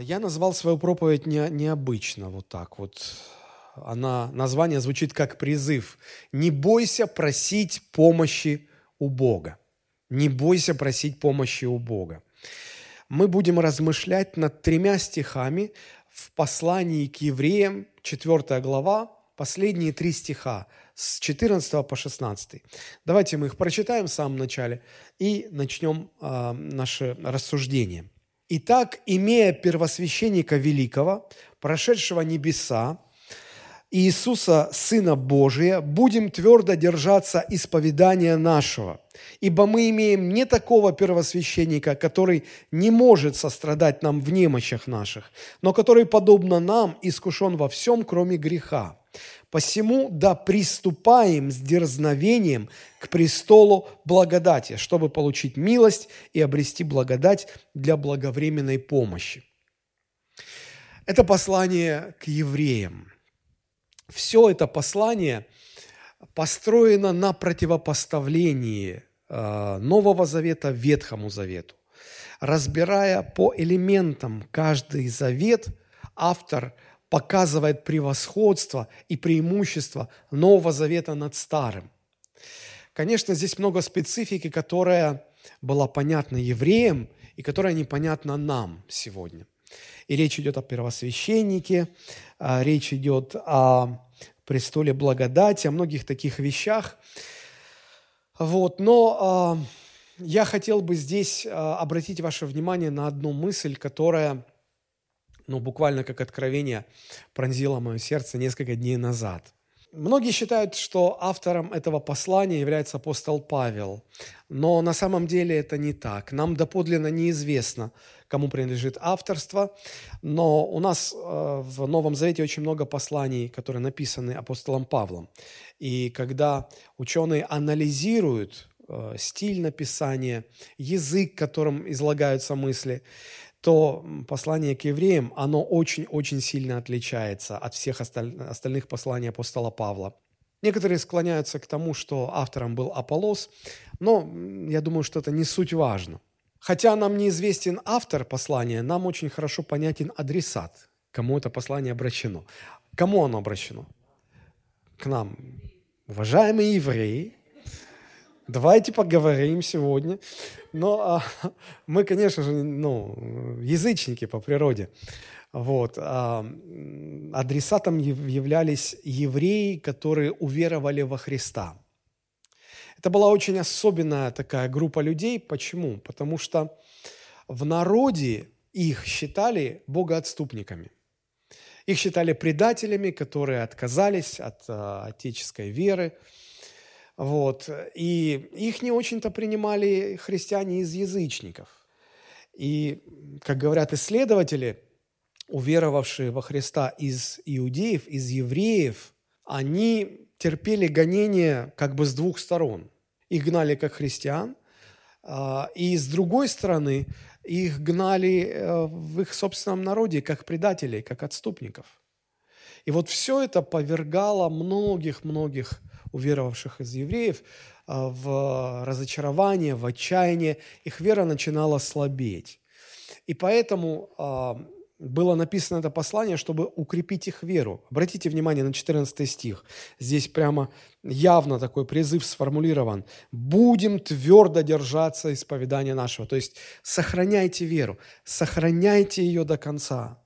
Я назвал свою проповедь не, необычно, вот так вот. Она, название звучит как призыв. Не бойся просить помощи у Бога. Не бойся просить помощи у Бога. Мы будем размышлять над тремя стихами в послании к евреям, 4 глава, последние три стиха, с 14 по 16. Давайте мы их прочитаем в самом начале и начнем э, наше рассуждение. Итак, имея первосвященника великого, прошедшего небеса, Иисуса, Сына Божия, будем твердо держаться исповедания нашего, ибо мы имеем не такого первосвященника, который не может сострадать нам в немощах наших, но который, подобно нам, искушен во всем, кроме греха. Посему да приступаем с дерзновением к престолу благодати, чтобы получить милость и обрести благодать для благовременной помощи. Это послание к евреям. Все это послание построено на противопоставлении э, Нового Завета Ветхому Завету. Разбирая по элементам каждый завет, автор – показывает превосходство и преимущество Нового Завета над Старым. Конечно, здесь много специфики, которая была понятна евреям и которая непонятна нам сегодня. И речь идет о первосвященнике, а, речь идет о престоле благодати, о многих таких вещах. Вот, но э, я хотел бы здесь э, обратить ваше внимание на одну мысль, которая ну, буквально как откровение пронзило мое сердце несколько дней назад. Многие считают, что автором этого послания является апостол Павел, но на самом деле это не так. Нам доподлинно неизвестно, кому принадлежит авторство, но у нас э, в Новом Завете очень много посланий, которые написаны апостолом Павлом. И когда ученые анализируют э, стиль написания, язык, которым излагаются мысли, то послание к евреям, оно очень-очень сильно отличается от всех остальных посланий апостола Павла. Некоторые склоняются к тому, что автором был Аполос, но я думаю, что это не суть важно. Хотя нам неизвестен автор послания, нам очень хорошо понятен адресат, кому это послание обращено. Кому оно обращено? К нам. Уважаемые евреи, Давайте поговорим сегодня. Но а, мы, конечно же, ну, язычники по природе. Вот. А, адресатом являлись евреи, которые уверовали во Христа. Это была очень особенная такая группа людей. Почему? Потому что в народе их считали богоотступниками. Их считали предателями, которые отказались от а, отеческой веры, вот. И их не очень-то принимали христиане из язычников. И, как говорят исследователи, уверовавшие во Христа из иудеев, из евреев, они терпели гонения как бы с двух сторон. Их гнали как христиан, а, и с другой стороны их гнали э, в их собственном народе как предателей, как отступников. И вот все это повергало многих-многих уверовавших из евреев а, в разочарование, в отчаяние. Их вера начинала слабеть. И поэтому а, было написано это послание, чтобы укрепить их веру. Обратите внимание на 14 стих. Здесь прямо явно такой призыв сформулирован. «Будем твердо держаться исповедания нашего». То есть сохраняйте веру, сохраняйте ее до конца.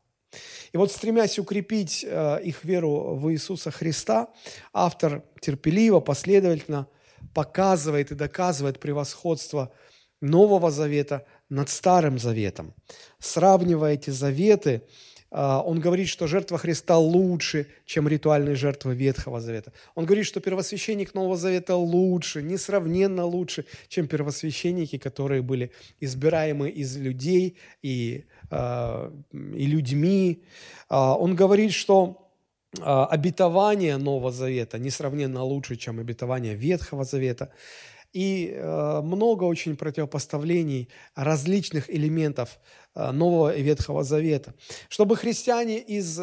И вот стремясь укрепить э, их веру в Иисуса Христа, автор терпеливо, последовательно показывает и доказывает превосходство Нового Завета над Старым Заветом. Сравнивая эти заветы, э, он говорит, что жертва Христа лучше, чем ритуальные жертвы Ветхого Завета. Он говорит, что первосвященник Нового Завета лучше, несравненно лучше, чем первосвященники, которые были избираемы из людей и Э, и людьми. А, он говорит, что а, обетование Нового Завета несравненно лучше, чем обетование Ветхого Завета. И э, много очень противопоставлений различных элементов э, Нового и Ветхого Завета. Чтобы христиане из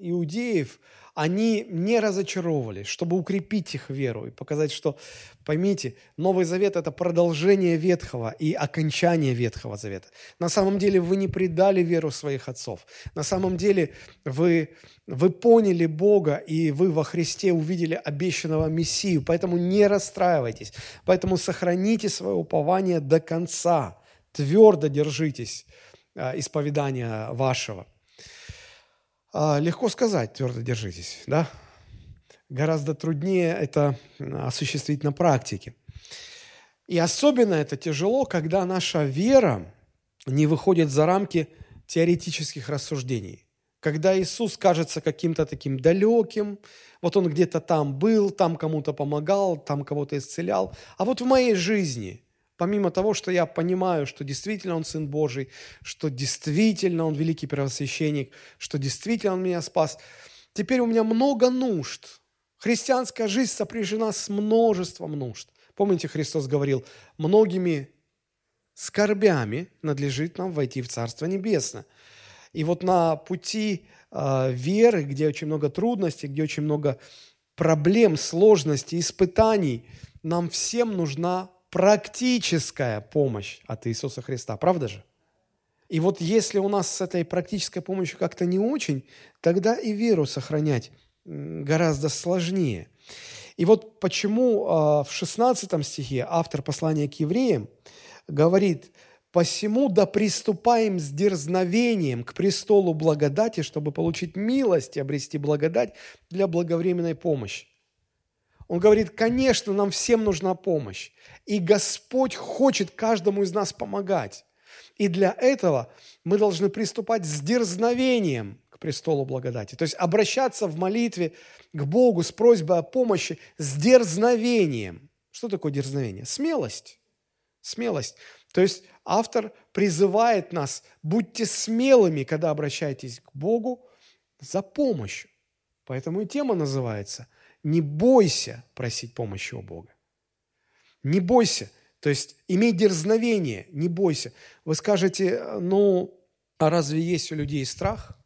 иудеев они не разочаровывались, чтобы укрепить их веру и показать, что, поймите, Новый Завет – это продолжение Ветхого и окончание Ветхого Завета. На самом деле вы не предали веру своих отцов. На самом деле вы, вы поняли Бога, и вы во Христе увидели обещанного Мессию. Поэтому не расстраивайтесь. Поэтому сохраните свое упование до конца. Твердо держитесь а, исповедания вашего – легко сказать, твердо держитесь, да? Гораздо труднее это осуществить на практике. И особенно это тяжело, когда наша вера не выходит за рамки теоретических рассуждений. Когда Иисус кажется каким-то таким далеким, вот он где-то там был, там кому-то помогал, там кого-то исцелял. А вот в моей жизни – помимо того, что я понимаю, что действительно Он Сын Божий, что действительно Он великий первосвященник, что действительно Он меня спас, теперь у меня много нужд. Христианская жизнь сопряжена с множеством нужд. Помните, Христос говорил, многими скорбями надлежит нам войти в Царство Небесное. И вот на пути э, веры, где очень много трудностей, где очень много проблем, сложностей, испытаний, нам всем нужна практическая помощь от Иисуса Христа, правда же? И вот если у нас с этой практической помощью как-то не очень, тогда и веру сохранять гораздо сложнее. И вот почему а, в 16 стихе автор послания к евреям говорит, «Посему да приступаем с дерзновением к престолу благодати, чтобы получить милость и обрести благодать для благовременной помощи». Он говорит, конечно, нам всем нужна помощь. И Господь хочет каждому из нас помогать. И для этого мы должны приступать с дерзновением к престолу благодати. То есть обращаться в молитве к Богу с просьбой о помощи с дерзновением. Что такое дерзновение? Смелость. Смелость. То есть автор призывает нас, будьте смелыми, когда обращаетесь к Богу за помощью. Поэтому и тема называется – не бойся просить помощи у Бога. Не бойся. То есть имей дерзновение, не бойся. Вы скажете, ну, а разве есть у людей страх?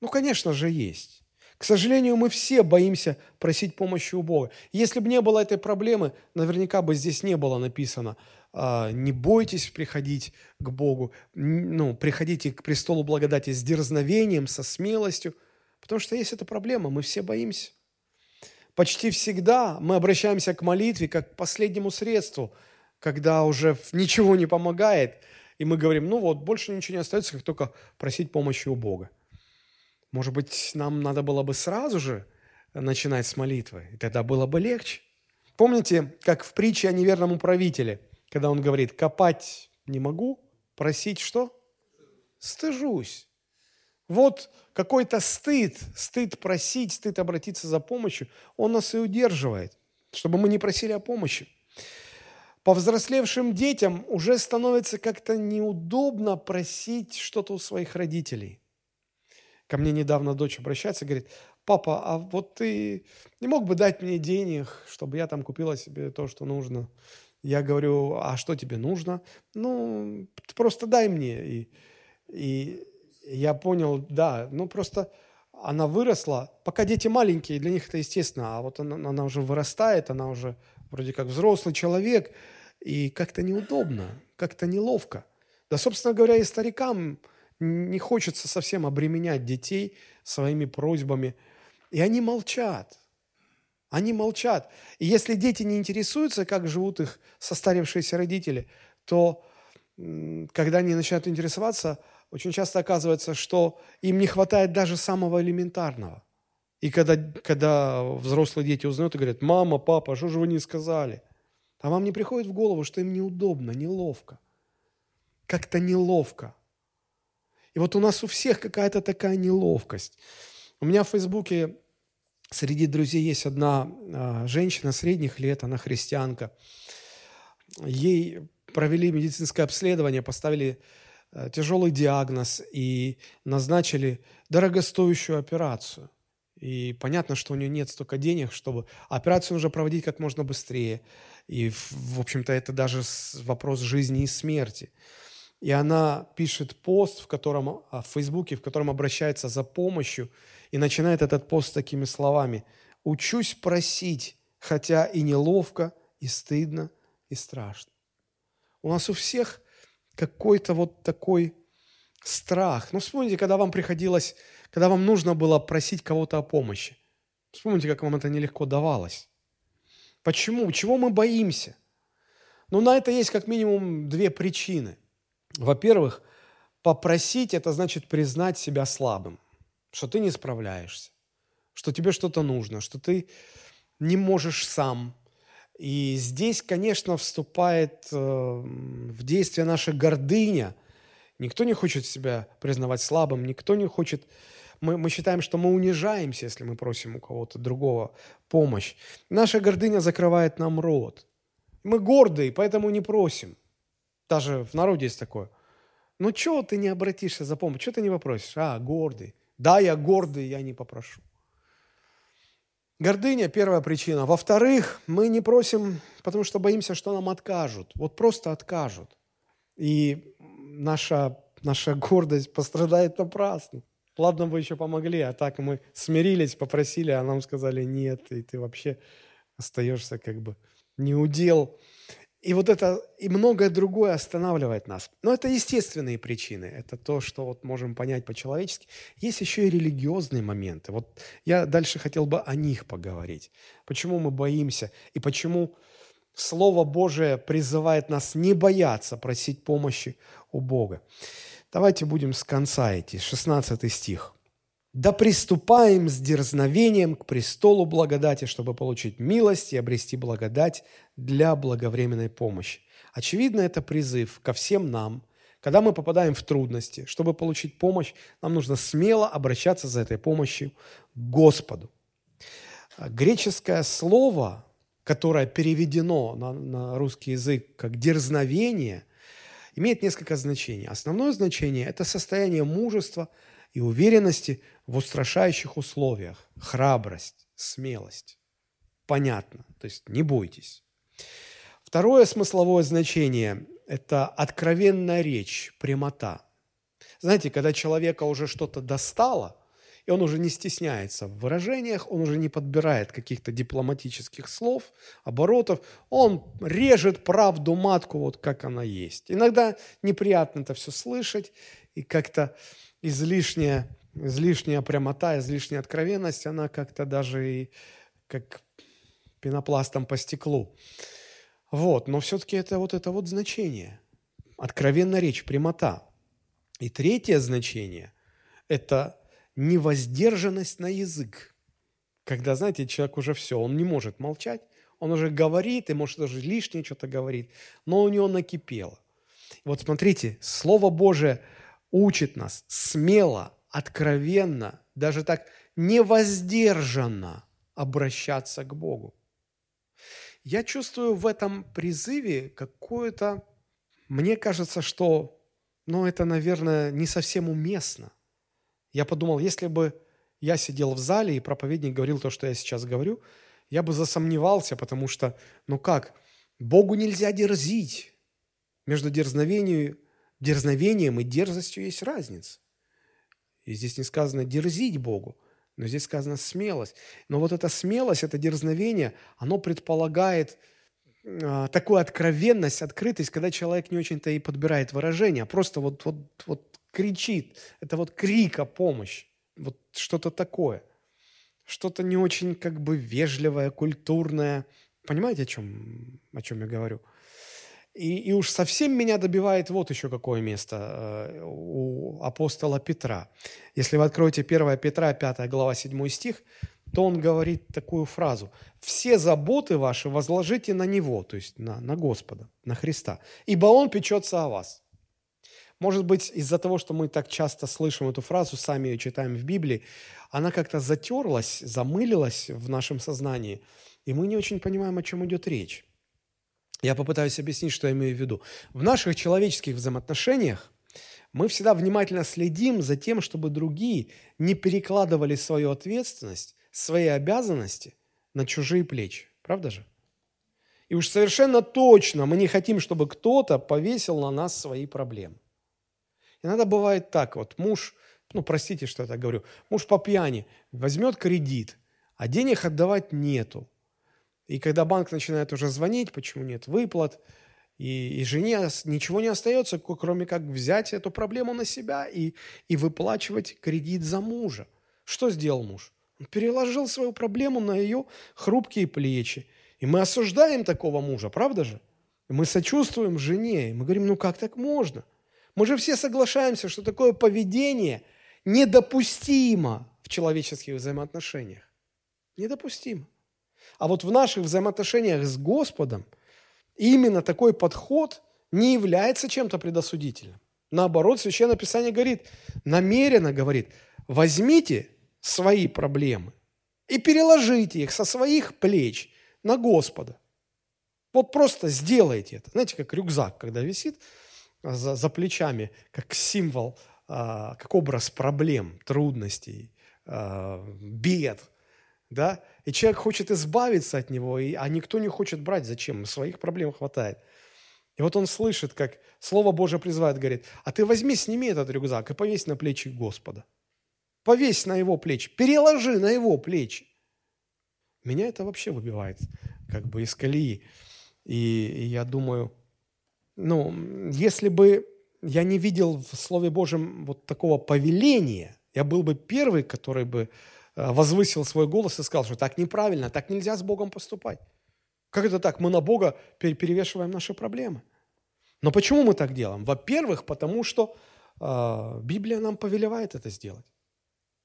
Ну, конечно же, есть. К сожалению, мы все боимся просить помощи у Бога. Если бы не было этой проблемы, наверняка бы здесь не было написано а, «не бойтесь приходить к Богу», ну, приходите к престолу благодати с дерзновением, со смелостью, потому что есть эта проблема, мы все боимся. Почти всегда мы обращаемся к молитве как к последнему средству, когда уже ничего не помогает, и мы говорим, ну вот, больше ничего не остается, как только просить помощи у Бога. Может быть, нам надо было бы сразу же начинать с молитвы, и тогда было бы легче. Помните, как в притче о неверном управителе, когда он говорит, копать не могу, просить что? Стыжусь. Вот какой-то стыд, стыд просить, стыд обратиться за помощью, он нас и удерживает, чтобы мы не просили о помощи. Повзрослевшим детям уже становится как-то неудобно просить что-то у своих родителей. Ко мне недавно дочь обращается, говорит, папа, а вот ты не мог бы дать мне денег, чтобы я там купила себе то, что нужно? Я говорю, а что тебе нужно? Ну, просто дай мне. И, и я понял, да, ну просто она выросла, пока дети маленькие, для них это естественно, а вот она, она уже вырастает, она уже вроде как взрослый человек, и как-то неудобно, как-то неловко. Да, собственно говоря, и старикам не хочется совсем обременять детей своими просьбами, и они молчат. Они молчат. И если дети не интересуются, как живут их состарившиеся родители, то когда они начинают интересоваться, очень часто оказывается, что им не хватает даже самого элементарного. И когда, когда взрослые дети узнают и говорят, мама, папа, что же вы не сказали? А вам не приходит в голову, что им неудобно, неловко. Как-то неловко. И вот у нас у всех какая-то такая неловкость. У меня в Фейсбуке среди друзей есть одна а, женщина средних лет, она христианка. Ей провели медицинское обследование, поставили тяжелый диагноз и назначили дорогостоящую операцию. И понятно, что у нее нет столько денег, чтобы операцию нужно проводить как можно быстрее. И, в общем-то, это даже вопрос жизни и смерти. и она пишет пост, в котором, а, в Фейсбуке, в котором обращается за помощью, и начинает этот пост такими словами. «Учусь просить, хотя и неловко, и стыдно, и страшно». У нас у всех какой-то вот такой страх. Ну, вспомните, когда вам приходилось, когда вам нужно было просить кого-то о помощи. Вспомните, как вам это нелегко давалось. Почему? Чего мы боимся? Ну, на это есть как минимум две причины. Во-первых, попросить – это значит признать себя слабым, что ты не справляешься, что тебе что-то нужно, что ты не можешь сам. И здесь, конечно, вступает э, в действие наша гордыня. Никто не хочет себя признавать слабым, никто не хочет мы, мы считаем, что мы унижаемся, если мы просим у кого-то другого помощь. Наша гордыня закрывает нам рот. Мы гордые, поэтому не просим. Даже в народе есть такое. Ну, чего ты не обратишься за помощью? Чего ты не попросишь? А, гордый. Да, я гордый, я не попрошу. Гордыня – первая причина. Во-вторых, мы не просим, потому что боимся, что нам откажут. Вот просто откажут. И наша, наша гордость пострадает напрасно. Ладно, вы еще помогли, а так мы смирились, попросили, а нам сказали нет, и ты вообще остаешься как бы не удел. И вот это, и многое другое останавливает нас. Но это естественные причины. Это то, что вот можем понять по-человечески. Есть еще и религиозные моменты. Вот я дальше хотел бы о них поговорить. Почему мы боимся и почему Слово Божие призывает нас не бояться просить помощи у Бога. Давайте будем с конца идти, 16 стих. «Да приступаем с дерзновением к престолу благодати, чтобы получить милость и обрести благодать для благовременной помощи». Очевидно, это призыв ко всем нам, когда мы попадаем в трудности, чтобы получить помощь, нам нужно смело обращаться за этой помощью к Господу. Греческое слово, которое переведено на, на русский язык как «дерзновение», имеет несколько значений. Основное значение – это состояние мужества и уверенности в устрашающих условиях, храбрость, смелость. Понятно, то есть не бойтесь. Второе смысловое значение – это откровенная речь, прямота. Знаете, когда человека уже что-то достало – и он уже не стесняется в выражениях, он уже не подбирает каких-то дипломатических слов, оборотов. Он режет правду матку вот как она есть. Иногда неприятно это все слышать, и как-то излишняя, излишняя прямота, излишняя откровенность, она как-то даже и как пенопластом по стеклу. Вот, но все-таки это вот это вот значение. Откровенная речь, прямота. И третье значение – это невоздержанность на язык. Когда, знаете, человек уже все, он не может молчать, он уже говорит, и может даже лишнее что-то говорит, но у него накипело. Вот смотрите, Слово Божие учит нас смело, откровенно, даже так невоздержанно обращаться к Богу. Я чувствую в этом призыве какое-то, мне кажется, что, ну, это, наверное, не совсем уместно – я подумал, если бы я сидел в зале и проповедник говорил то, что я сейчас говорю, я бы засомневался, потому что, ну как, Богу нельзя дерзить. Между дерзновением, дерзновением и дерзостью есть разница. И здесь не сказано дерзить Богу, но здесь сказано смелость. Но вот эта смелость, это дерзновение, оно предполагает э, такую откровенность, открытость, когда человек не очень-то и подбирает выражения, а просто вот, вот, вот кричит. Это вот крик о помощи. Вот что-то такое. Что-то не очень как бы вежливое, культурное. Понимаете, о чем, о чем я говорю? И, и уж совсем меня добивает вот еще какое место э, у апостола Петра. Если вы откроете 1 Петра, 5 глава, 7 стих, то он говорит такую фразу. «Все заботы ваши возложите на Него», то есть на, на Господа, на Христа, «ибо Он печется о вас». Может быть, из-за того, что мы так часто слышим эту фразу, сами ее читаем в Библии, она как-то затерлась, замылилась в нашем сознании, и мы не очень понимаем, о чем идет речь. Я попытаюсь объяснить, что я имею в виду. В наших человеческих взаимоотношениях мы всегда внимательно следим за тем, чтобы другие не перекладывали свою ответственность, свои обязанности на чужие плечи. Правда же? И уж совершенно точно мы не хотим, чтобы кто-то повесил на нас свои проблемы. Иногда бывает так, вот муж, ну, простите, что я так говорю, муж по пьяни возьмет кредит, а денег отдавать нету. И когда банк начинает уже звонить, почему нет выплат, и, и жене ничего не остается, кроме как взять эту проблему на себя и, и выплачивать кредит за мужа. Что сделал муж? Он переложил свою проблему на ее хрупкие плечи. И мы осуждаем такого мужа, правда же? Мы сочувствуем жене, и мы говорим, ну как так можно? Мы же все соглашаемся, что такое поведение недопустимо в человеческих взаимоотношениях. Недопустимо. А вот в наших взаимоотношениях с Господом именно такой подход не является чем-то предосудительным. Наоборот, Священное Писание говорит, намеренно говорит, возьмите свои проблемы и переложите их со своих плеч на Господа. Вот просто сделайте это. Знаете, как рюкзак, когда висит за, за плечами, как символ, а, как образ проблем, трудностей, а, бед – да, и человек хочет избавиться от него, и, а никто не хочет брать. Зачем? Своих проблем хватает. И вот он слышит, как Слово Божье призывает, говорит, а ты возьми, сними этот рюкзак и повесь на плечи Господа. Повесь на его плечи, переложи на его плечи. Меня это вообще выбивает как бы из колеи. И, я думаю, ну, если бы я не видел в Слове Божьем вот такого повеления, я был бы первый, который бы возвысил свой голос и сказал, что так неправильно, так нельзя с Богом поступать. Как это так? Мы на Бога перевешиваем наши проблемы. Но почему мы так делаем? Во-первых, потому что э, Библия нам повелевает это сделать.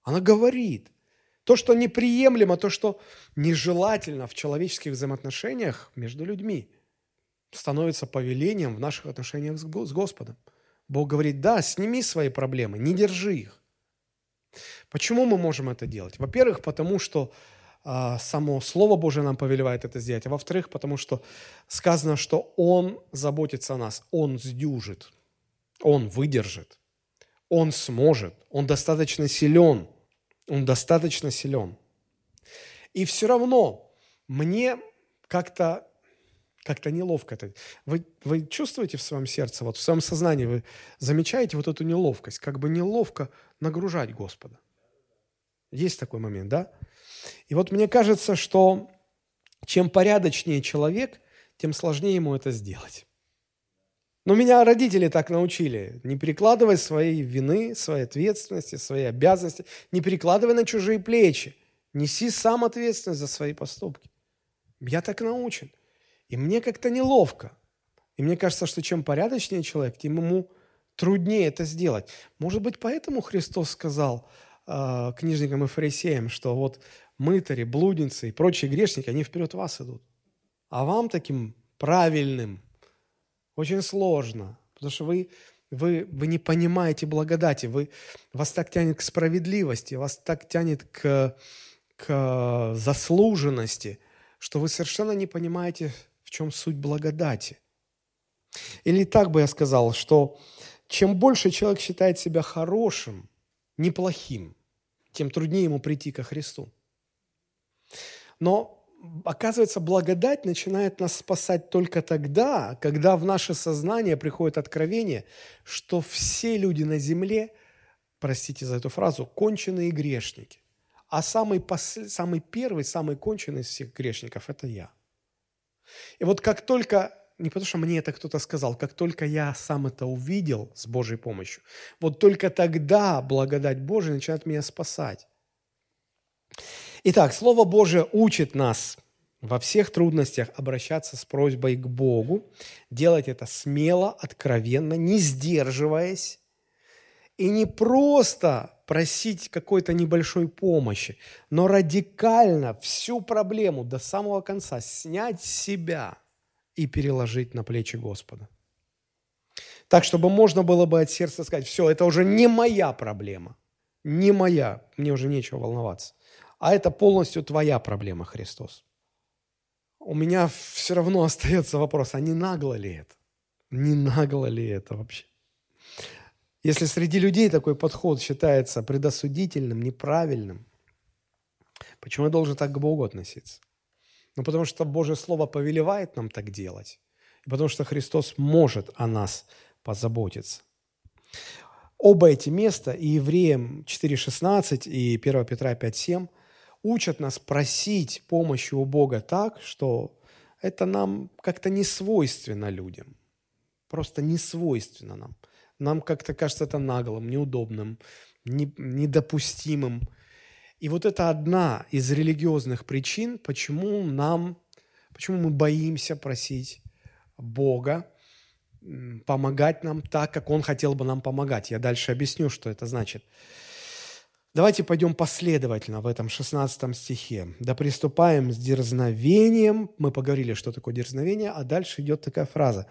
Она говорит. То, что неприемлемо, то, что нежелательно в человеческих взаимоотношениях между людьми, становится повелением в наших отношениях с Господом. Бог говорит, да, сними свои проблемы, не держи их. Почему мы можем это делать? Во-первых, потому что а, само Слово Божие нам повелевает это сделать, а во-вторых, потому что сказано, что Он заботится о нас, Он сдюжит, Он выдержит, Он сможет, Он достаточно силен, Он достаточно силен. И все равно мне как-то как-то неловко это. Вы, вы чувствуете в своем сердце, вот в своем сознании, вы замечаете вот эту неловкость, как бы неловко нагружать Господа. Есть такой момент, да? И вот мне кажется, что чем порядочнее человек, тем сложнее ему это сделать. Но меня родители так научили. Не перекладывай своей вины, своей ответственности, своей обязанности. Не перекладывай на чужие плечи. Неси сам ответственность за свои поступки. Я так научен. И мне как-то неловко. И мне кажется, что чем порядочнее человек, тем ему труднее это сделать. Может быть, поэтому Христос сказал – э, книжникам и фарисеям, что вот мытари, блудницы и прочие грешники, они вперед вас идут. А вам таким правильным очень сложно, потому что вы, вы, вы не понимаете благодати, вы, вас так тянет к справедливости, вас так тянет к, к заслуженности, что вы совершенно не понимаете, в чем суть благодати. Или так бы я сказал, что чем больше человек считает себя хорошим, неплохим, тем труднее ему прийти ко Христу. Но, оказывается, благодать начинает нас спасать только тогда, когда в наше сознание приходит откровение, что все люди на земле, простите за эту фразу, конченые грешники. А самый, посл... самый первый, самый конченый из всех грешников – это я. И вот как только не потому, что мне это кто-то сказал, как только я сам это увидел с Божьей помощью, вот только тогда благодать Божия начинает меня спасать. Итак, Слово Божие учит нас во всех трудностях обращаться с просьбой к Богу, делать это смело, откровенно, не сдерживаясь, и не просто просить какой-то небольшой помощи, но радикально всю проблему до самого конца снять с себя – и переложить на плечи Господа. Так, чтобы можно было бы от сердца сказать, все, это уже не моя проблема, не моя, мне уже нечего волноваться, а это полностью твоя проблема, Христос. У меня все равно остается вопрос, а не нагло ли это? Не нагло ли это вообще? Если среди людей такой подход считается предосудительным, неправильным, почему я должен так к Богу относиться? Ну, потому что Божье Слово повелевает нам так делать. И потому что Христос может о нас позаботиться. оба эти места, и Евреям 4.16, и 1 Петра 5.7, учат нас просить помощи у Бога так, что это нам как-то не свойственно людям. Просто не свойственно нам. Нам как-то кажется это наглым, неудобным, не, недопустимым. И вот это одна из религиозных причин, почему нам, почему мы боимся просить Бога помогать нам так, как Он хотел бы нам помогать. Я дальше объясню, что это значит. Давайте пойдем последовательно в этом 16 стихе. «Да приступаем с дерзновением». Мы поговорили, что такое дерзновение, а дальше идет такая фраза.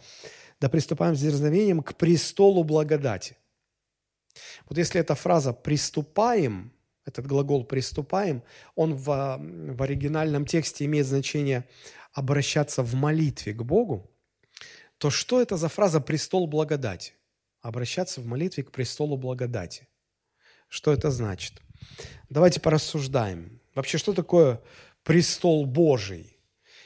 «Да приступаем с дерзновением к престолу благодати». Вот если эта фраза «приступаем», этот глагол «приступаем», он в, в оригинальном тексте имеет значение обращаться в молитве к Богу, то что это за фраза «престол благодати»? Обращаться в молитве к престолу благодати. Что это значит? Давайте порассуждаем. Вообще, что такое престол Божий?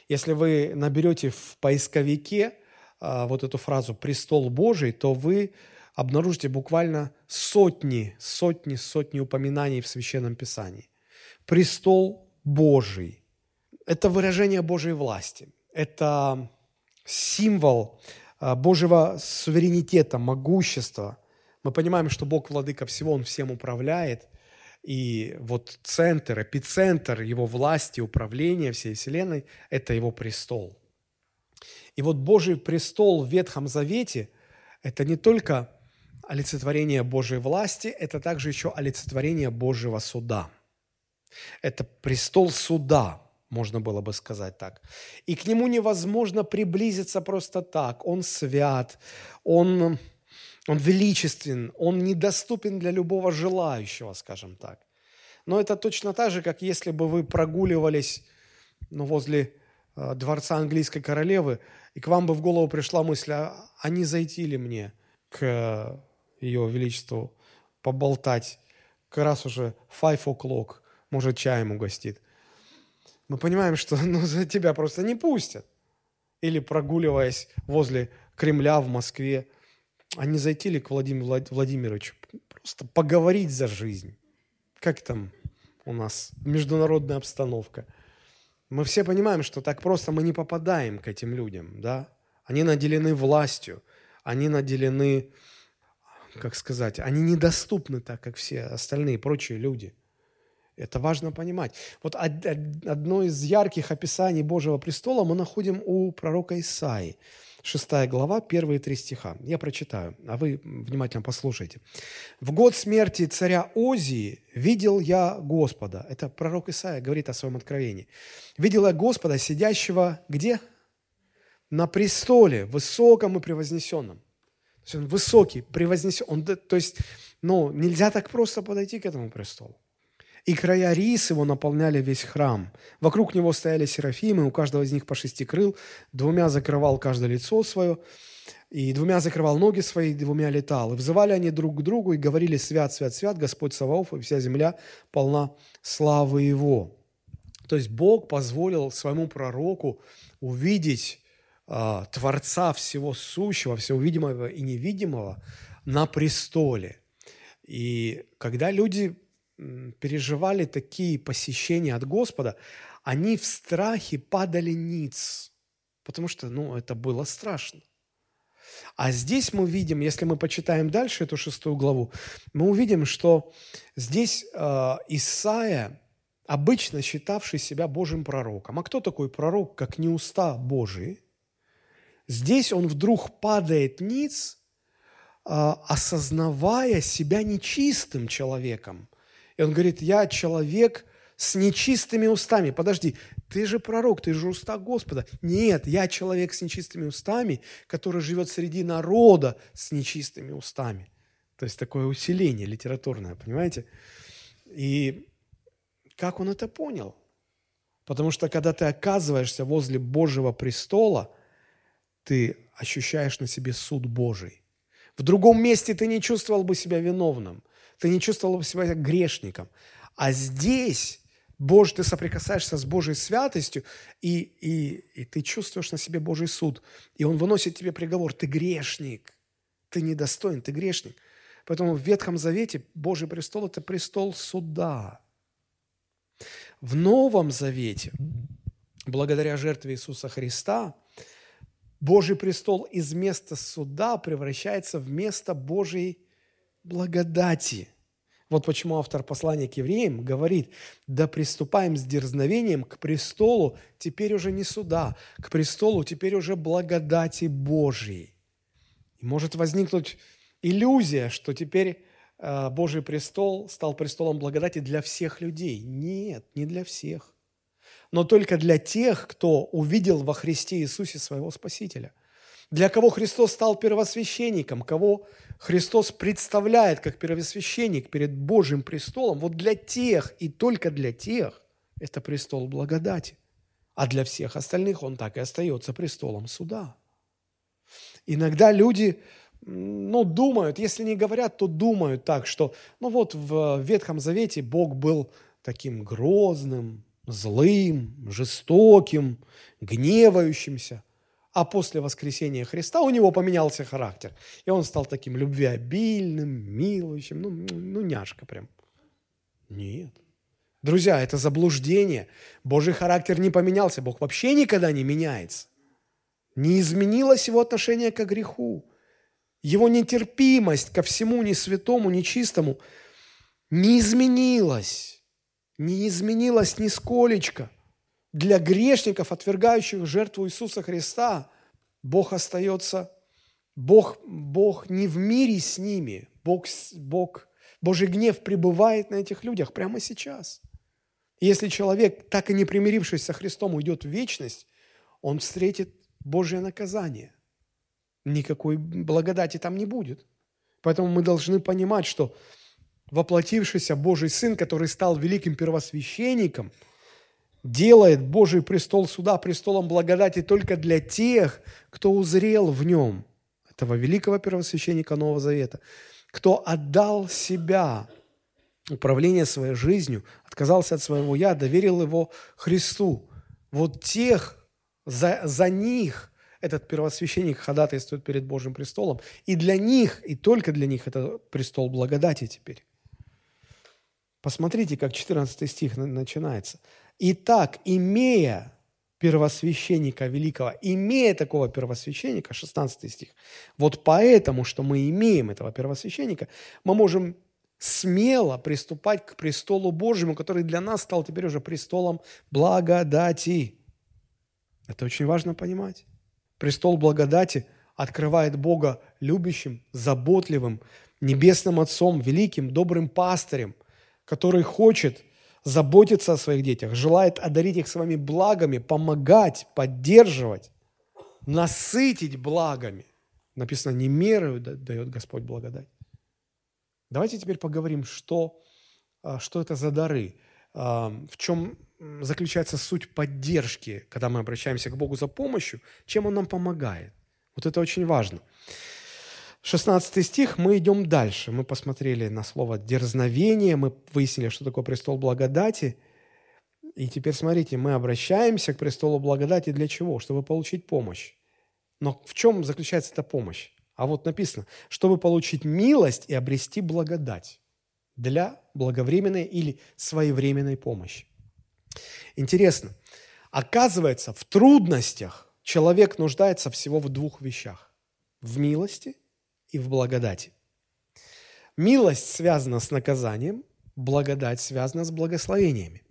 Если вы наберете в поисковике а, вот эту фразу «престол Божий», то вы обнаружите буквально сотни, сотни, сотни упоминаний в Священном Писании. Престол Божий – это выражение Божьей власти. Это символ а, Божьего суверенитета, могущества. Мы понимаем, что Бог владыка всего, Он всем управляет. И вот центр, эпицентр Его власти, управления всей Вселенной – это Его престол. И вот Божий престол в Ветхом Завете – это не только олицетворение Божьей власти, это также еще олицетворение Божьего суда. Это престол суда, можно было бы сказать так. И к нему невозможно приблизиться просто так. Он свят, он, он величествен, он недоступен для любого желающего, скажем так. Но это точно так же, как если бы вы прогуливались ну, возле э, дворца английской королевы, и к вам бы в голову пришла мысль, а, а не зайти ли мне к ее величеству поболтать, как раз уже five o'clock, может, чаем угостит – мы понимаем, что ну, за тебя просто не пустят. Или прогуливаясь возле Кремля в Москве, а не зайти ли к Владимиру Владимировичу, просто поговорить за жизнь. Как там у нас международная обстановка? Мы все понимаем, что так просто мы не попадаем к этим людям, да? Они наделены властью, они наделены, как сказать, они недоступны так, как все остальные прочие люди – это важно понимать. Вот одно из ярких описаний Божьего престола мы находим у пророка Исаи. Шестая глава, первые три стиха. Я прочитаю, а вы внимательно послушайте. «В год смерти царя Озии видел я Господа». Это пророк Исаия говорит о своем откровении. «Видел я Господа, сидящего где? На престоле, высоком и превознесенном». То есть он высокий, превознесен. Он, то есть, ну, нельзя так просто подойти к этому престолу и края рис его наполняли весь храм. Вокруг него стояли серафимы, у каждого из них по шести крыл, двумя закрывал каждое лицо свое, и двумя закрывал ноги свои, двумя летал. И взывали они друг к другу и говорили «Свят, свят, свят, Господь Саваоф, и вся земля полна славы Его». То есть Бог позволил своему пророку увидеть э, Творца всего сущего, всего видимого и невидимого на престоле. И когда люди переживали такие посещения от Господа, они в страхе падали ниц, потому что, ну, это было страшно. А здесь мы видим, если мы почитаем дальше эту шестую главу, мы увидим, что здесь э, Исаия, обычно считавший себя Божьим пророком, а кто такой пророк, как не уста Божии, здесь он вдруг падает ниц, э, осознавая себя нечистым человеком, и он говорит, я человек с нечистыми устами. Подожди, ты же пророк, ты же уста Господа. Нет, я человек с нечистыми устами, который живет среди народа с нечистыми устами. То есть такое усиление литературное, понимаете? И как он это понял? Потому что когда ты оказываешься возле Божьего престола, ты ощущаешь на себе суд Божий. В другом месте ты не чувствовал бы себя виновным ты не чувствовал себя грешником. А здесь, Боже, ты соприкасаешься с Божьей святостью, и, и, и ты чувствуешь на себе Божий суд. И Он выносит тебе приговор. Ты грешник. Ты недостоин, ты грешник. Поэтому в Ветхом Завете Божий престол – это престол суда. В Новом Завете, благодаря жертве Иисуса Христа, Божий престол из места суда превращается в место Божьей благодати. Вот почему автор послания к евреям говорит, да приступаем с дерзновением к престолу теперь уже не суда, к престолу теперь уже благодати Божьей. И может возникнуть иллюзия, что теперь э, Божий престол стал престолом благодати для всех людей. Нет, не для всех. Но только для тех, кто увидел во Христе Иисусе своего Спасителя. Для кого Христос стал первосвященником, кого Христос представляет как первосвященник перед Божьим престолом, вот для тех и только для тех это престол благодати. А для всех остальных он так и остается престолом суда. Иногда люди, ну, думают, если не говорят, то думают так, что, ну вот в Ветхом Завете Бог был таким грозным, злым, жестоким, гневающимся – а после воскресения Христа у него поменялся характер. И он стал таким любвеобильным, милующим, ну, ну няшка прям. Нет. Друзья, это заблуждение. Божий характер не поменялся. Бог вообще никогда не меняется. Не изменилось его отношение к греху. Его нетерпимость ко всему ни святому, ни чистому не изменилась. Не изменилась нисколечко – для грешников, отвергающих жертву Иисуса Христа, Бог остается, Бог, Бог не в мире с ними, Бог, Бог, Божий гнев пребывает на этих людях прямо сейчас. Если человек, так и не примирившись со Христом, уйдет в вечность, он встретит Божье наказание. Никакой благодати там не будет. Поэтому мы должны понимать, что воплотившийся Божий Сын, который стал великим первосвященником – делает Божий престол суда престолом благодати только для тех, кто узрел в нем, этого великого первосвященника Нового Завета, кто отдал себя, управление своей жизнью, отказался от своего «я», доверил его Христу. Вот тех, за, за них этот первосвященник ходатайствует перед Божьим престолом. И для них, и только для них это престол благодати теперь. Посмотрите, как 14 стих начинается. Итак, имея первосвященника великого, имея такого первосвященника, 16 стих, вот поэтому, что мы имеем этого первосвященника, мы можем смело приступать к престолу Божьему, который для нас стал теперь уже престолом благодати. Это очень важно понимать. Престол благодати открывает Бога любящим, заботливым, небесным Отцом, великим, добрым пастырем, который хочет – заботится о своих детях, желает одарить их своими благами, помогать, поддерживать, насытить благами. Написано, не мерою дает Господь благодать. Давайте теперь поговорим, что, а, что это за дары, а, в чем заключается суть поддержки, когда мы обращаемся к Богу за помощью, чем Он нам помогает. Вот это очень важно. 16 стих, мы идем дальше. Мы посмотрели на слово «дерзновение», мы выяснили, что такое престол благодати. И теперь смотрите, мы обращаемся к престолу благодати для чего? Чтобы получить помощь. Но в чем заключается эта помощь? А вот написано, чтобы получить милость и обрести благодать для благовременной или своевременной помощи. Интересно, оказывается, в трудностях человек нуждается всего в двух вещах. В милости и в благодати. Милость связана с наказанием, благодать связана с благословениями.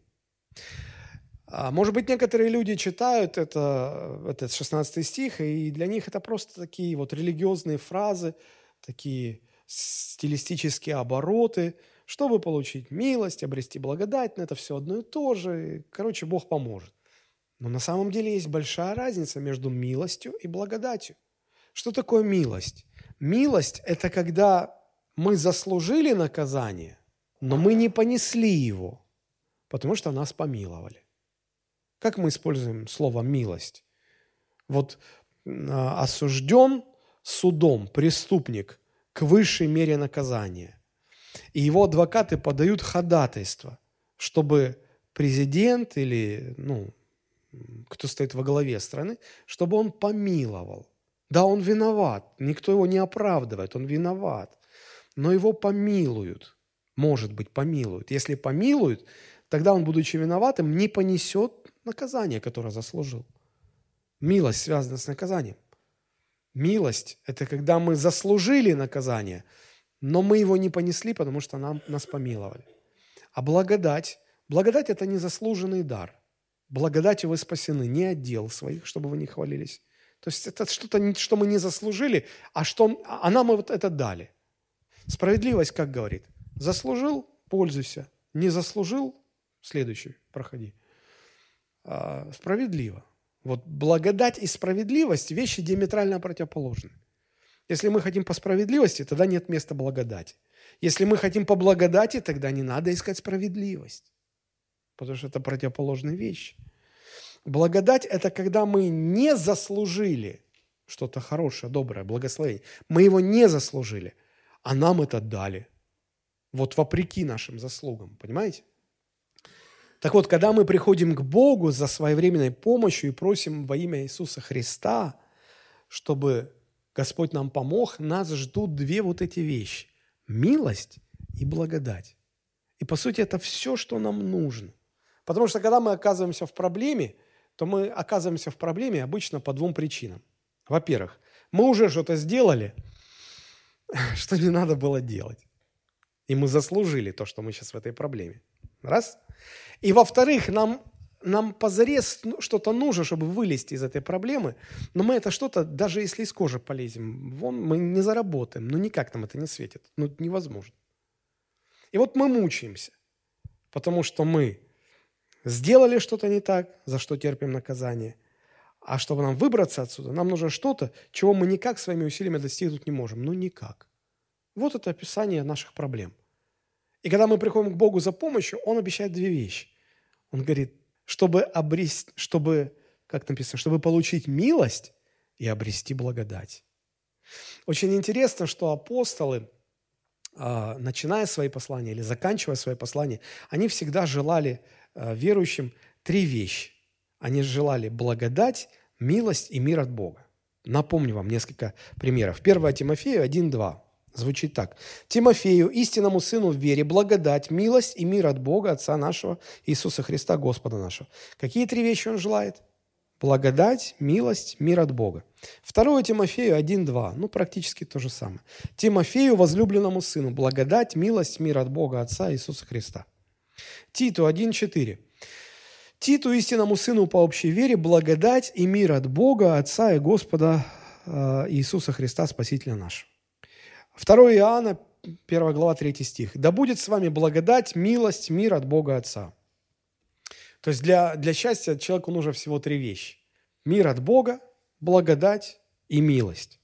А, может быть, некоторые люди читают это, этот 16 стих, и для них это просто такие вот религиозные фразы, такие стилистические обороты, чтобы получить милость, обрести благодать, но это все одно и то же. Короче, Бог поможет. Но на самом деле есть большая разница между милостью и благодатью. Что такое милость? Милость – это когда мы заслужили наказание, но мы не понесли его, потому что нас помиловали. Как мы используем слово «милость»? Вот а, осужден судом преступник к высшей мере наказания. И его адвокаты подают ходатайство, чтобы президент или ну, кто стоит во главе страны, чтобы он помиловал. Да, он виноват. Никто его не оправдывает, он виноват. но его помилуют. Может быть, помилуют. Если помилуют, тогда он, будучи виноватым, не понесет наказание, которое заслужил. Милость связана с наказанием. Милость – это когда мы заслужили наказание, но мы его не понесли, потому что нам, нас помиловали. А благодать – благодать – это незаслуженный дар. Благодатью вы спасены не от дел своих, чтобы вы не хвалились. То есть это что-то, что мы не заслужили, а, что, а нам вот это дали. Справедливость, как говорит, заслужил – пользуйся, не заслужил – следующий, проходи. А, справедливо. Вот благодать и справедливость – вещи диаметрально противоположны. Если мы хотим по справедливости, тогда нет места благодати. Если мы хотим по благодати, тогда не надо искать справедливость, потому что это противоположные вещи. Благодать – это когда мы не заслужили что-то хорошее, доброе, благословение. Мы его не заслужили, а нам это дали. Вот вопреки нашим заслугам, понимаете? Так вот, когда мы приходим к Богу за своевременной помощью и просим во имя Иисуса Христа, чтобы Господь нам помог, нас ждут две вот эти вещи – милость и благодать. И, по сути, это все, что нам нужно. Потому что, когда мы оказываемся в проблеме, то мы оказываемся в проблеме обычно по двум причинам. Во-первых, мы уже что-то сделали, что не надо было делать. И мы заслужили то, что мы сейчас в этой проблеме. Раз. И во-вторых, нам, нам позарез ну, что-то нужно, чтобы вылезти из этой проблемы, но мы это что-то, даже если из кожи полезем, вон, мы не заработаем, ну никак нам это не светит, ну невозможно. И вот мы мучаемся, потому что мы сделали что-то не так, за что терпим наказание, а чтобы нам выбраться отсюда, нам нужно что-то, чего мы никак своими усилиями достигнуть не можем. Ну никак. Вот это описание наших проблем. И когда мы приходим к Богу за помощью, Он обещает две вещи. Он говорит, чтобы обрести, чтобы, как написано, чтобы получить милость и обрести благодать. Очень интересно, что апостолы, а, начиная свои послания или заканчивая свои послания, они всегда желали верующим три вещи. Они желали благодать, милость и мир от Бога. Напомню вам несколько примеров. 1 Тимофею 1.2. Звучит так. «Тимофею, истинному сыну в вере, благодать, милость и мир от Бога, Отца нашего, Иисуса Христа, Господа нашего». Какие три вещи он желает? Благодать, милость, мир от Бога. Второе Тимофею 1.2, ну практически то же самое. Тимофею, возлюбленному сыну, благодать, милость, мир от Бога, Отца Иисуса Христа. Титу 1.4. Титу, истинному сыну по общей вере, благодать и мир от Бога, Отца и Господа э, Иисуса Христа, Спасителя нашего. 2 Иоанна, 1 глава, 3 стих. «Да будет с вами благодать, милость, мир от Бога Отца». То есть для, для счастья человеку нужно всего три вещи. Мир от Бога, благодать и милость.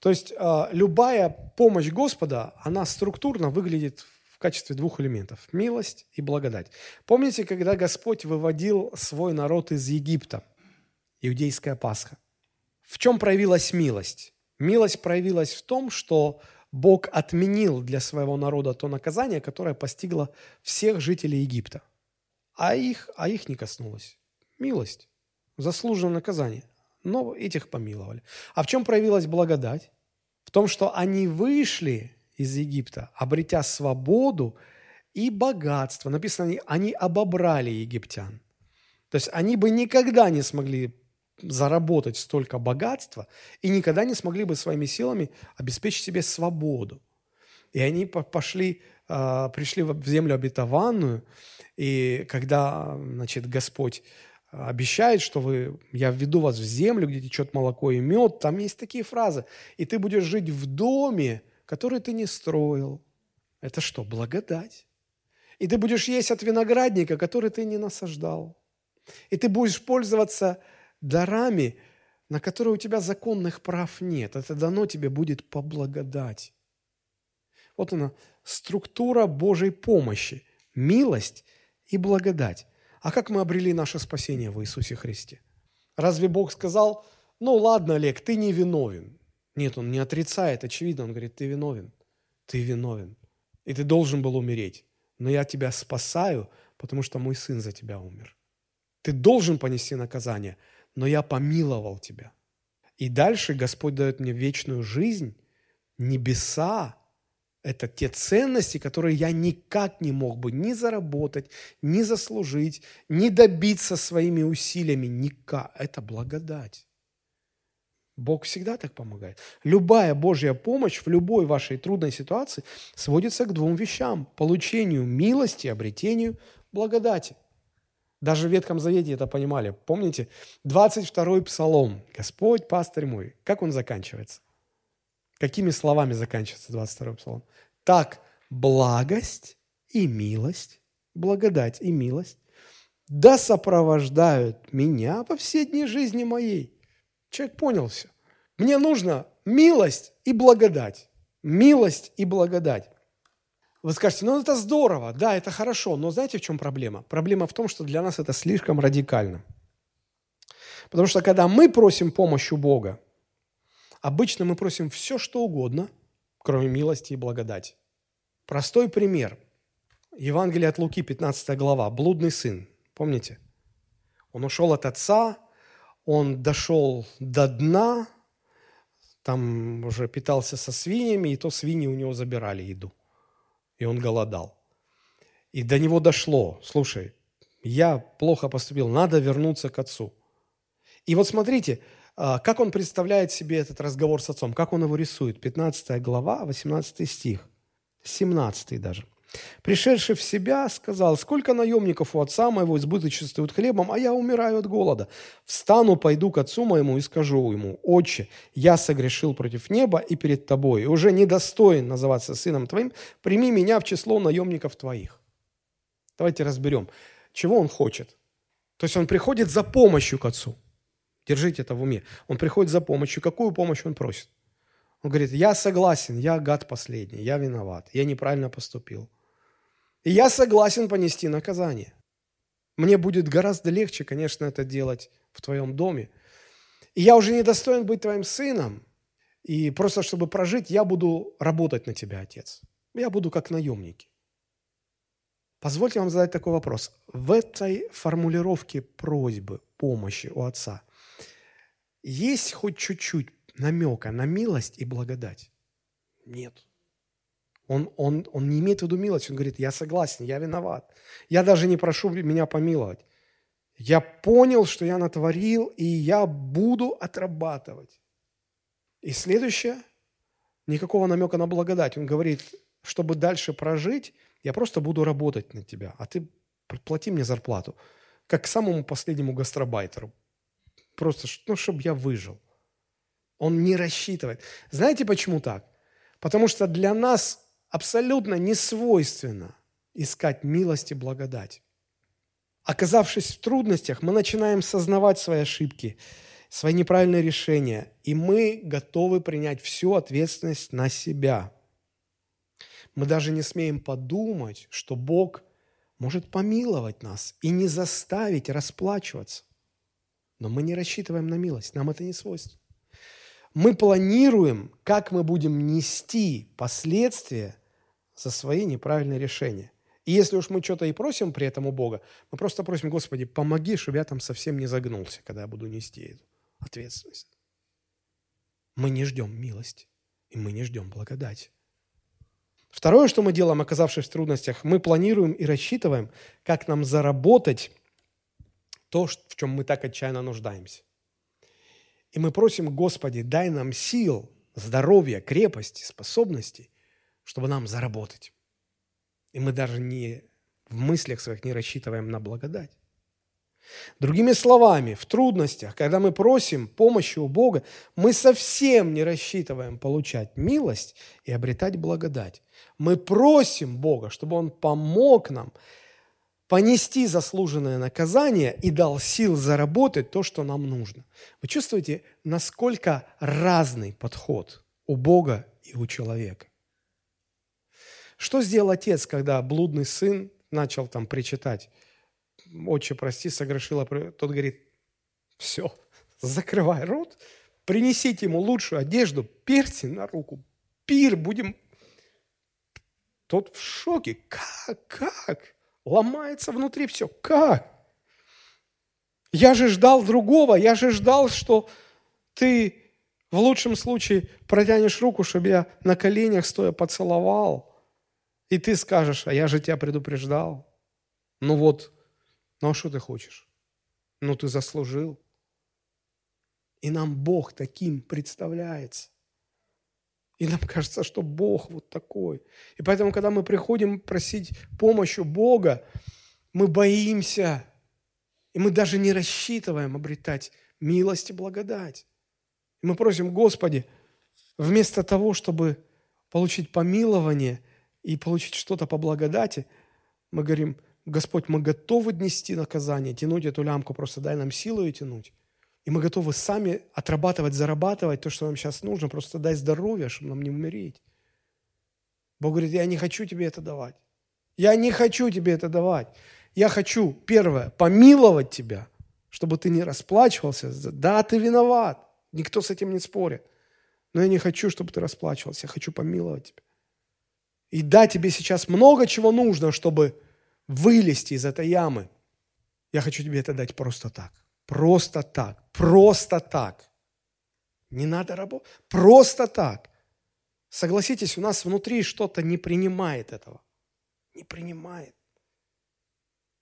То есть э, любая помощь Господа, она структурно выглядит качестве двух элементов – милость и благодать. Помните, когда Господь выводил свой народ из Египта, иудейская Пасха? В чем проявилась милость? Милость проявилась в том, что Бог отменил для своего народа то наказание, которое постигло всех жителей Египта. А их, а их не коснулось. Милость. Заслуженное наказание. Но этих помиловали. А в чем проявилась благодать? В том, что они вышли из Египта, обретя свободу и богатство. Написано, они, они обобрали египтян. То есть они бы никогда не смогли заработать столько богатства и никогда не смогли бы своими силами обеспечить себе свободу. И они пошли, а, пришли в землю обетованную, и когда, значит, Господь обещает, что вы, я введу вас в землю, где течет молоко и мед, там есть такие фразы, и ты будешь жить в доме, который ты не строил. Это что, благодать? И ты будешь есть от виноградника, который ты не насаждал. И ты будешь пользоваться дарами, на которые у тебя законных прав нет. Это дано тебе будет по благодати. Вот она, структура Божьей помощи, милость и благодать. А как мы обрели наше спасение в Иисусе Христе? Разве Бог сказал, ну ладно, Олег, ты не виновен? Нет, Он не отрицает, очевидно, Он говорит, ты виновен, ты виновен, и ты должен был умереть. Но я тебя спасаю, потому что мой сын за тебя умер. Ты должен понести наказание – но я помиловал тебя. И дальше Господь дает мне вечную жизнь Небеса – это те ценности, которые я никак не мог бы ни заработать, ни заслужить, ни добиться своими усилиями. Никак. Это благодать. Бог всегда так помогает. Любая Божья помощь в любой вашей трудной ситуации сводится к двум вещам – получению милости, обретению благодати. Даже в Ветхом Завете это понимали. Помните? 22-й псалом. «Господь, пастырь мой». Как он заканчивается? Какими словами заканчивается 22-й псалом? «Так благость и милость, благодать и милость, да сопровождают меня по все дни жизни моей». Человек понял все. Мне нужно милость и благодать. Милость и благодать. Вы скажете, ну это здорово, да, это хорошо, но знаете, в чем проблема? Проблема в том, что для нас это слишком радикально. Потому что когда мы просим помощь у Бога, обычно мы просим все, что угодно, кроме милости и благодати. Простой пример. Евангелие от Луки, 15 глава. Блудный сын. Помните? Он ушел от отца, он дошел до дна, там уже питался со свиньями, и то свиньи у него забирали еду. И он голодал. И до него дошло, слушай, я плохо поступил, надо вернуться к отцу. И вот смотрите, а, как он представляет себе этот разговор с отцом, как он его рисует. 15 глава, 18 стих, 17 даже. Пришедший в себя, сказал, сколько наемников у отца моего избыточествуют хлебом, а я умираю от голода. Встану, пойду к отцу моему и скажу ему, отче, я согрешил против неба и перед тобой, и уже недостоин называться сыном твоим, прими меня в число наемников твоих. Давайте разберем, чего он хочет. То есть он приходит за помощью к отцу. Держите это в уме. Он приходит за помощью. Какую помощь он просит? Он говорит, я согласен, я гад последний, я виноват, я неправильно поступил. И я согласен понести наказание. Мне будет гораздо легче, конечно, это делать в твоем доме. И я уже не достоин быть твоим сыном. И просто чтобы прожить, я буду работать на тебя, отец. Я буду как наемники. Позвольте вам задать такой вопрос. В этой формулировке просьбы, помощи у отца есть хоть чуть-чуть намека на милость и благодать? Нет. Он, он, он не имеет в виду милость, он говорит, я согласен, я виноват. Я даже не прошу меня помиловать. Я понял, что я натворил, и я буду отрабатывать. И следующее, никакого намека на благодать. Он говорит, чтобы дальше прожить, я просто буду работать на тебя, а ты плати мне зарплату, как к самому последнему гастробайтеру. Просто, ну, чтобы я выжил. Он не рассчитывает. Знаете, почему так? Потому что для нас абсолютно не свойственно искать милость и благодать. Оказавшись в трудностях, мы начинаем сознавать свои ошибки, свои неправильные решения, и мы готовы принять всю ответственность на себя. Мы даже не смеем подумать, что Бог может помиловать нас и не заставить расплачиваться. Но мы не рассчитываем на милость, нам это не свойственно. Мы планируем, как мы будем нести последствия за свои неправильные решения. И если уж мы что-то и просим при этом у Бога, мы просто просим, Господи, помоги, чтобы я там совсем не загнулся, когда я буду нести эту ответственность. Мы не ждем милости, и мы не ждем благодати. Второе, что мы делаем, оказавшись в трудностях, мы планируем и рассчитываем, как нам заработать то, в чем мы так отчаянно нуждаемся. И мы просим, Господи, дай нам сил, здоровья, крепости, способностей, чтобы нам заработать. И мы даже не в мыслях своих не рассчитываем на благодать. Другими словами, в трудностях, когда мы просим помощи у Бога, мы совсем не рассчитываем получать милость и обретать благодать. Мы просим Бога, чтобы Он помог нам понести заслуженное наказание и дал сил заработать то, что нам нужно. Вы чувствуете, насколько разный подход у Бога и у человека? Что сделал отец, когда блудный сын начал там причитать? Отче, прости, согрешила. Тот говорит, все, закрывай рот, принесите ему лучшую одежду, перстень на руку, пир, будем... Тот в шоке. Как? Как? Ломается внутри все. Как? Я же ждал другого, я же ждал, что ты В лучшем случае протянешь руку, чтобы я на коленях стоя поцеловал. И ты скажешь, а я же тебя предупреждал. Ну вот, ну а что ты хочешь? Ну ты заслужил. И нам Бог таким представляется. И нам кажется, что Бог вот такой. И поэтому, когда мы приходим просить помощи Бога, мы боимся, и мы даже не рассчитываем обретать милость и благодать. И мы просим, Господи, вместо того, чтобы получить помилование и получить что-то по благодати, мы говорим, Господь, мы готовы нести наказание, тянуть эту лямку, просто дай нам силу и тянуть. И мы готовы сами отрабатывать, зарабатывать то, что нам сейчас нужно, просто дай здоровье, чтобы нам не умереть. Бог говорит, я не хочу тебе это давать. Я не хочу тебе это давать. Я хочу, первое, помиловать тебя, чтобы ты не расплачивался. Да, ты виноват. Никто с этим не спорит. Но я не хочу, чтобы ты расплачивался. Я хочу помиловать тебя. И да, тебе сейчас много чего нужно, чтобы вылезти из этой ямы. Я хочу тебе это дать просто так. Просто так. Просто так. Не надо работать. Просто так. Согласитесь, у нас внутри что-то не принимает этого. Не принимает.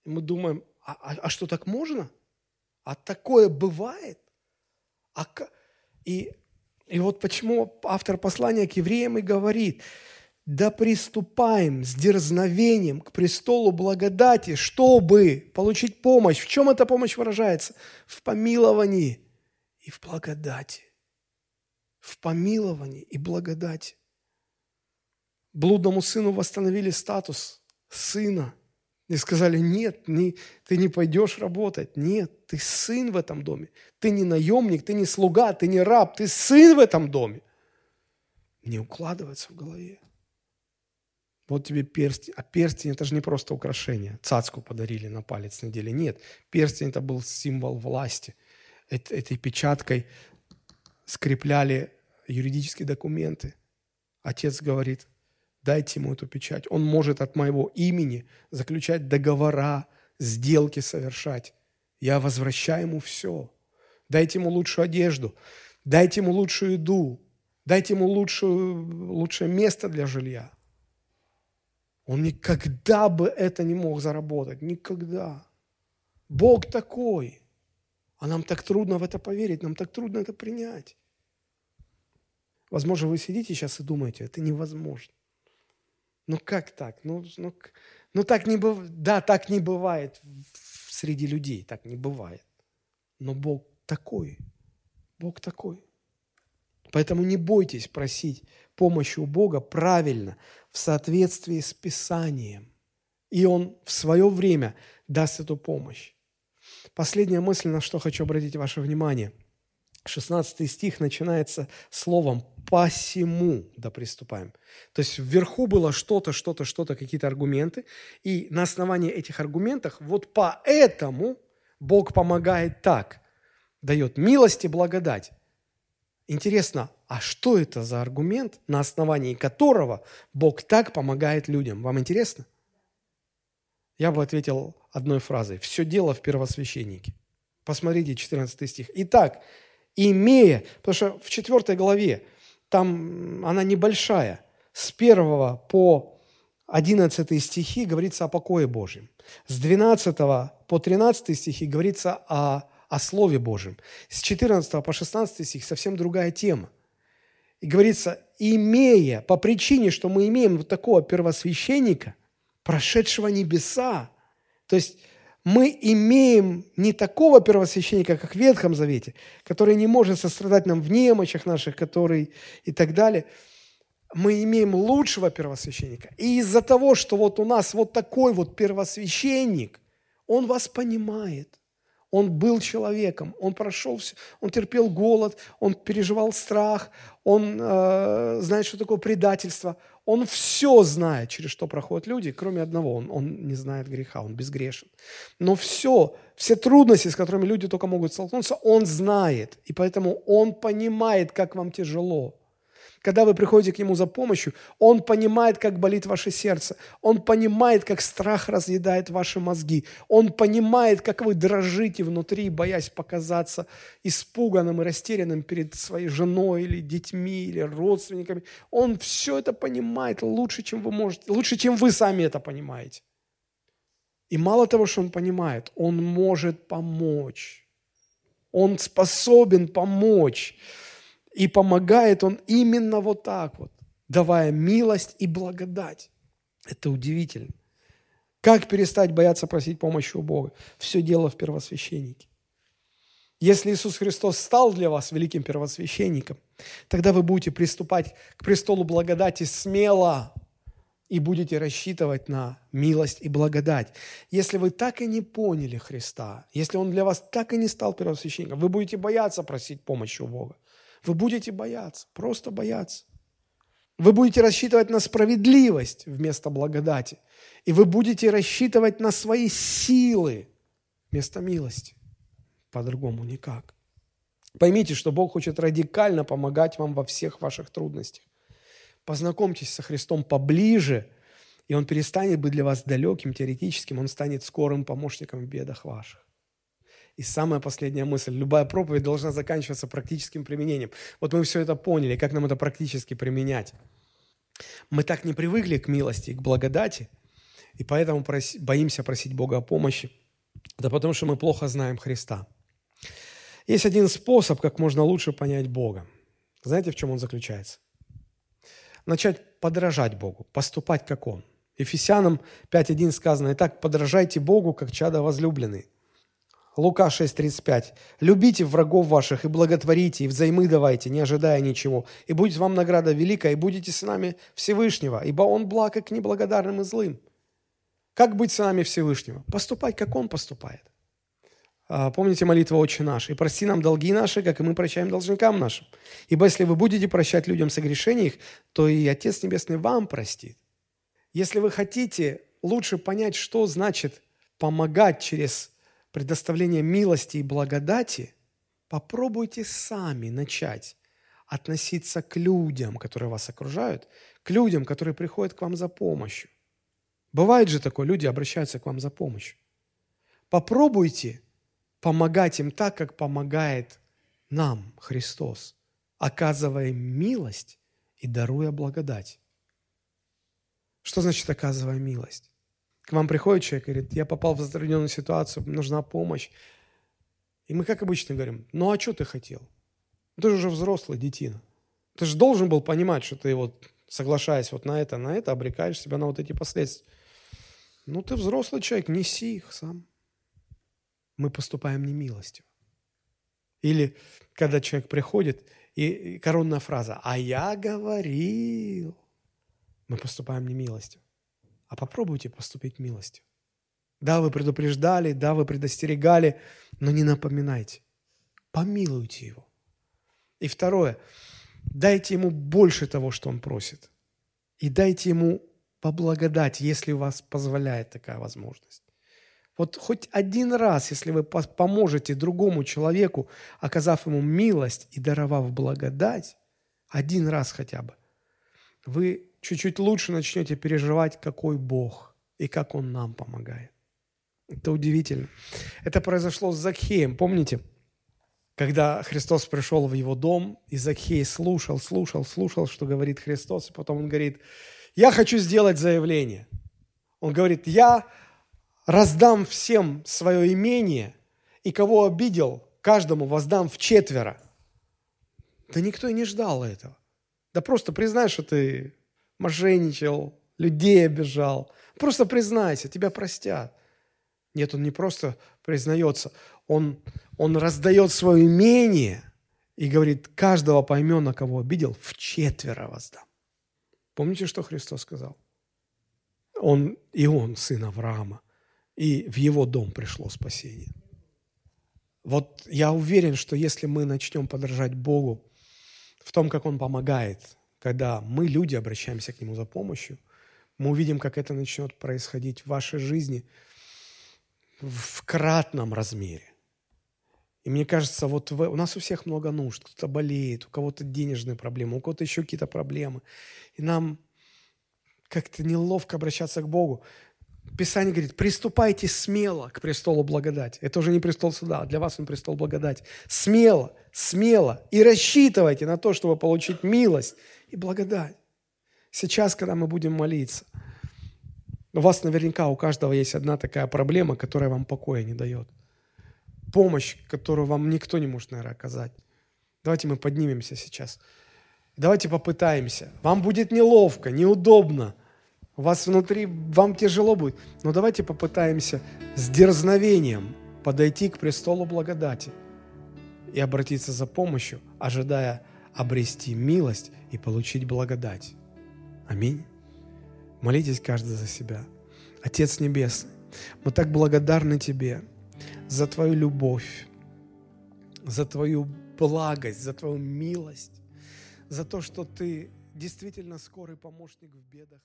И мы думаем, а, а, а что так можно? А такое бывает? А, и, и вот почему автор послания к евреям и говорит – да приступаем с дерзновением к престолу благодати, чтобы получить помощь. В чем эта помощь выражается? В помиловании и в благодати. В помиловании и благодати. Блудному сыну восстановили статус сына. И сказали, нет, не, ты не пойдешь работать. Нет, ты сын в этом доме. Ты не наемник, ты не слуга, ты не раб, ты сын в этом доме. Не укладывается в голове. Вот тебе перстень. А перстень это же не просто украшение. Цацку подарили на палец недели. Нет, перстень это был символ власти. Этой печаткой скрепляли юридические документы. Отец говорит, дайте ему эту печать. Он может от моего имени заключать договора, сделки совершать. Я возвращаю ему все. Дайте ему лучшую одежду, дайте ему лучшую еду, дайте ему лучшую, лучшее место для жилья. Он никогда бы это не мог заработать. Никогда. Бог такой. А нам так трудно в это поверить, нам так трудно это принять. Возможно, вы сидите сейчас и думаете, это невозможно. Ну как так? Ну, ну, ну так не бывает. Да, так не бывает среди людей, так не бывает. Но Бог такой. Бог такой. Поэтому не бойтесь просить помощи у Бога правильно, в соответствии с Писанием. И Он в свое время даст эту помощь. Последняя мысль, на что хочу обратить ваше внимание. 16 стих начинается словом «посему да приступаем». То есть вверху было что-то, что-то, что-то, какие-то аргументы. И на основании этих аргументов вот поэтому Бог помогает так. Дает милость и благодать. Интересно, а что это за аргумент, на основании которого Бог так помогает людям? Вам интересно? Я бы ответил одной фразой. Все дело в первосвященнике. Посмотрите 14 стих. Итак, имея, потому что в 4 главе, там она небольшая, с 1 по 11 стихи говорится о покое Божьем. С 12 по 13 стихи говорится о о Слове Божьем. С 14 по 16 стих совсем другая тема. И говорится, имея, по причине, что мы имеем вот такого первосвященника, прошедшего небеса, то есть мы имеем не такого первосвященника, как в Ветхом Завете, который не может сострадать нам в немощах наших, который и так далее. Мы имеем лучшего первосвященника. И из-за того, что вот у нас вот такой вот первосвященник, он вас понимает – он был человеком, он прошел все, он терпел голод, он переживал страх, он э, знает, что такое предательство. Он все знает, через что проходят люди, кроме одного, он, он не знает греха, он безгрешен. Но все, все трудности, с которыми люди только могут столкнуться, он знает. И поэтому он понимает, как вам тяжело, Когда вы приходите к Нему за помощью, Он понимает, как болит ваше сердце. Он понимает, как страх разъедает ваши мозги. Он понимает, как вы дрожите внутри, боясь показаться испуганным и растерянным перед своей женой или детьми, или родственниками. Он все это понимает лучше, чем вы можете, лучше, чем вы сами это понимаете. И мало того, что Он понимает, Он может помочь. Он способен помочь. И помогает он именно вот так вот, давая милость и благодать. Это удивительно. Как перестать бояться просить помощи у Бога? Все дело в первосвященнике. Если Иисус Христос стал для вас великим первосвященником, тогда вы будете приступать к престолу благодати смело и будете рассчитывать на милость и благодать. Если вы так и не поняли Христа, если Он для вас так и не стал первосвященником, вы будете бояться просить помощи у Бога. Вы будете бояться, просто бояться. Вы будете рассчитывать на справедливость вместо благодати. И вы будете рассчитывать на свои силы вместо милости. По-другому никак. Поймите, что Бог хочет радикально помогать вам во всех ваших трудностях. Познакомьтесь со Христом поближе, и Он перестанет быть для вас далеким, теоретическим, Он станет скорым помощником в бедах ваших. И самая последняя мысль. Любая проповедь должна заканчиваться практическим применением. Вот мы все это поняли, как нам это практически применять. Мы так не привыкли к милости, к благодати, и поэтому проси, боимся просить Бога о помощи. Да потому что мы плохо знаем Христа. Есть один способ, как можно лучше понять Бога. Знаете, в чем он заключается? Начать подражать Богу, поступать как Он. Ефесянам 5.1 сказано, «Итак, подражайте Богу, как чада возлюбленный». Лука 6:35. «Любите врагов ваших и благотворите, и взаймы давайте, не ожидая ничего, и будет вам награда великая, и будете сынами Всевышнего, ибо Он благ к неблагодарным и злым». Как быть сынами Всевышнего? Поступать, как Он поступает. А, помните молитву «Отче наш» «И прости нам долги наши, как и мы прощаем должникам нашим. Ибо если вы будете прощать людям согрешения их, то и Отец Небесный вам простит». Если вы хотите лучше понять, что значит помогать через предоставления милости и благодати, попробуйте сами начать относиться к людям, которые вас окружают, к людям, которые приходят к вам за помощью. Бывает же такое, люди обращаются к вам за помощью. Попробуйте помогать им так, как помогает нам Христос, оказывая милость и даруя благодать. Что значит оказывая милость? К вам приходит человек и говорит, я попал в затрудненную ситуацию, нужна помощь. И мы, как обычно, говорим, ну а что ты хотел? Ты же уже взрослый, детина. Ты же должен был понимать, что ты вот, соглашаясь вот на это, на это, обрекаешь себя на вот эти последствия. Ну ты взрослый человек, неси их сам. Мы поступаем немилостью. Или когда человек приходит, и коронная фраза «А я говорил», мы поступаем немилостью а попробуйте поступить милостью. Да, вы предупреждали, да, вы предостерегали, но не напоминайте. Помилуйте его. И второе, дайте ему больше того, что он просит. И дайте ему поблагодать, если у вас позволяет такая возможность. Вот хоть один раз, если вы поможете другому человеку, оказав ему милость и даровав благодать, один раз хотя бы, вы чуть-чуть лучше начнете переживать, какой Бог и как Он нам помогает. Это удивительно. Это произошло с Закхеем, помните? Когда Христос пришел в его дом, и Закхей слушал, слушал, слушал, что говорит Христос, и потом он говорит, я хочу сделать заявление. Он говорит, я раздам всем свое имение, и кого обидел, каждому воздам в четверо. Да никто и не ждал этого. Да просто признай, что ты мошенничал, людей обижал. Просто признайся, тебя простят. Нет, он не просто признается, он, он раздает свое имение и говорит, каждого поймена, кого обидел, в четверо воздам. Помните, что Христос сказал? Он, и он сын Авраама, и в его дом пришло спасение. Вот я уверен, что если мы начнем подражать Богу в том, как Он помогает когда мы, люди, обращаемся к Нему за помощью, мы увидим, как это начнет происходить в вашей жизни в кратном размере. И мне кажется, вот в, у нас у всех много нужд. Кто-то болеет, у кого-то денежные проблемы, у кого-то еще какие-то проблемы. И нам как-то неловко обращаться к Богу. Писание говорит, приступайте смело к престолу благодати. Это уже не престол суда, а для вас он престол благодати. Смело, смело. И рассчитывайте на то, чтобы получить милость и благодать. Сейчас, когда мы будем молиться, у вас наверняка у каждого есть одна такая проблема, которая вам покоя не дает. Помощь, которую вам никто не может, наверное, оказать. Давайте мы поднимемся сейчас. Давайте попытаемся. Вам будет неловко, неудобно – вас внутри, вам тяжело будет. Но давайте попытаемся с дерзновением подойти к престолу благодати и обратиться за помощью, ожидая обрести милость и получить благодать. Аминь. Молитесь каждый за себя. Отец Небесный, мы так благодарны Тебе за Твою любовь, за Твою благость, за Твою милость, за то, что Ты действительно скорый помощник в бедах.